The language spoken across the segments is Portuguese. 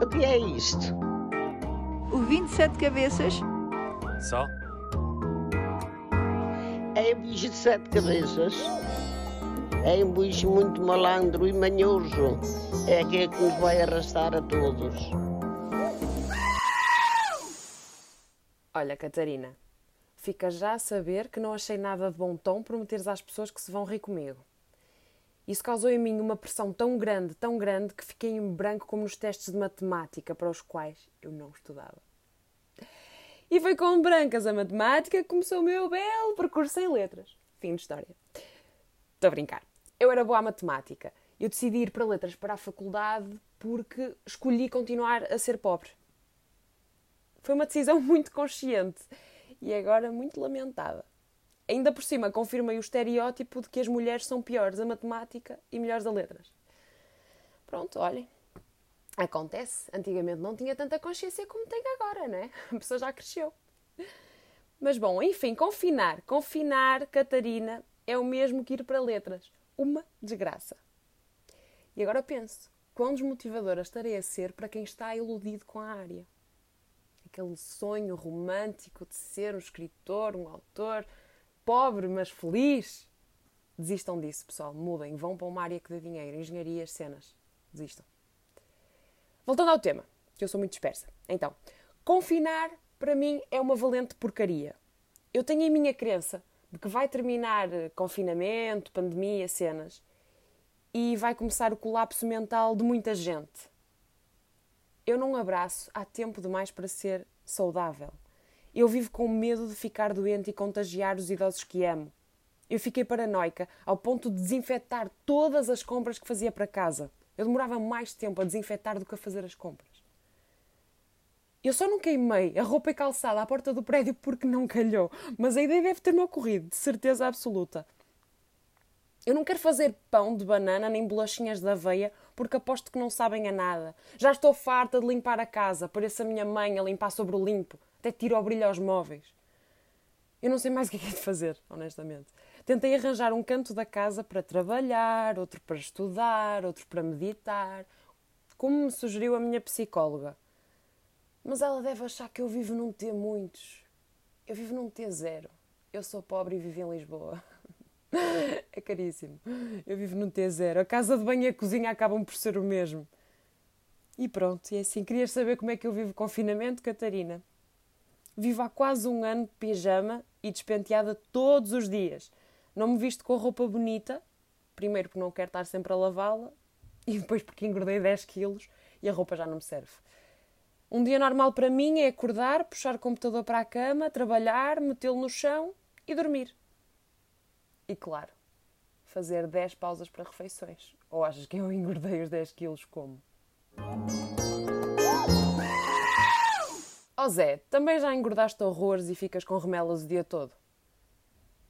O que é isto? O 27 cabeças? Só? É um bicho de sete cabeças. É um bicho muito malandro e manhoso. É aquele que nos vai arrastar a todos. Olha, Catarina, fica já a saber que não achei nada de bom tom prometeres às pessoas que se vão rir comigo. Isso causou em mim uma pressão tão grande, tão grande, que fiquei em branco como nos testes de matemática para os quais eu não estudava. E foi com brancas a matemática que começou o meu belo percurso em letras. Fim de história. Estou a brincar. Eu era boa à matemática. Eu decidi ir para letras para a faculdade porque escolhi continuar a ser pobre. Foi uma decisão muito consciente e agora muito lamentada. Ainda por cima confirmei o estereótipo de que as mulheres são piores a matemática e melhores a letras. Pronto, olhem. Acontece. Antigamente não tinha tanta consciência como tenho agora, né? A pessoa já cresceu. Mas bom, enfim, confinar. Confinar, Catarina, é o mesmo que ir para letras. Uma desgraça. E agora penso, quão desmotivadora estarei a ser para quem está iludido com a área. Aquele sonho romântico de ser um escritor, um autor, pobre mas feliz. Desistam disso, pessoal. Mudem, vão para uma área que dê dinheiro, engenharias, cenas. Desistam. Voltando ao tema, que eu sou muito dispersa. Então, confinar para mim é uma valente porcaria. Eu tenho a minha crença de que vai terminar confinamento, pandemia, cenas e vai começar o colapso mental de muita gente. Eu não abraço há tempo demais para ser saudável. Eu vivo com medo de ficar doente e contagiar os idosos que amo. Eu fiquei paranoica ao ponto de desinfetar todas as compras que fazia para casa. Eu demorava mais tempo a desinfetar do que a fazer as compras. Eu só não queimei a roupa e calçada à porta do prédio porque não calhou, mas a ideia deve ter-me ocorrido, de certeza absoluta. Eu não quero fazer pão de banana nem bolachinhas de aveia porque aposto que não sabem a nada. Já estou farta de limpar a casa, pareço a minha mãe a limpar sobre o limpo, até tiro ao brilho aos móveis. Eu não sei mais o que é que é de fazer, honestamente. Tentei arranjar um canto da casa para trabalhar, outro para estudar, outro para meditar, como me sugeriu a minha psicóloga. Mas ela deve achar que eu vivo num T muitos. Eu vivo num T zero. Eu sou pobre e vivo em Lisboa. É caríssimo. Eu vivo num T zero. A casa de banho e a cozinha acabam por ser o mesmo. E pronto, e é assim. Querias saber como é que eu vivo confinamento, Catarina? Vivo há quase um ano de pijama e despenteada todos os dias. Não me visto com roupa bonita, primeiro porque não quero estar sempre a lavá-la e depois porque engordei 10 quilos e a roupa já não me serve. Um dia normal para mim é acordar, puxar o computador para a cama, trabalhar, metê-lo no chão e dormir. E claro, fazer 10 pausas para refeições. Ou achas que eu engordei os 10 quilos como? Ó oh Zé, também já engordaste horrores e ficas com remelas o dia todo?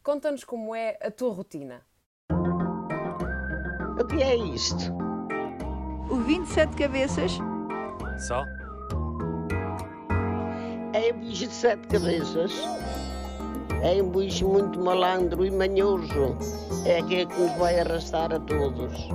Conta-nos como é a tua rotina. O que é isto? O 27 cabeças? Só? É um bicho de sete cabeças. É um bicho muito malandro e manhoso. É aquele que nos vai arrastar a todos.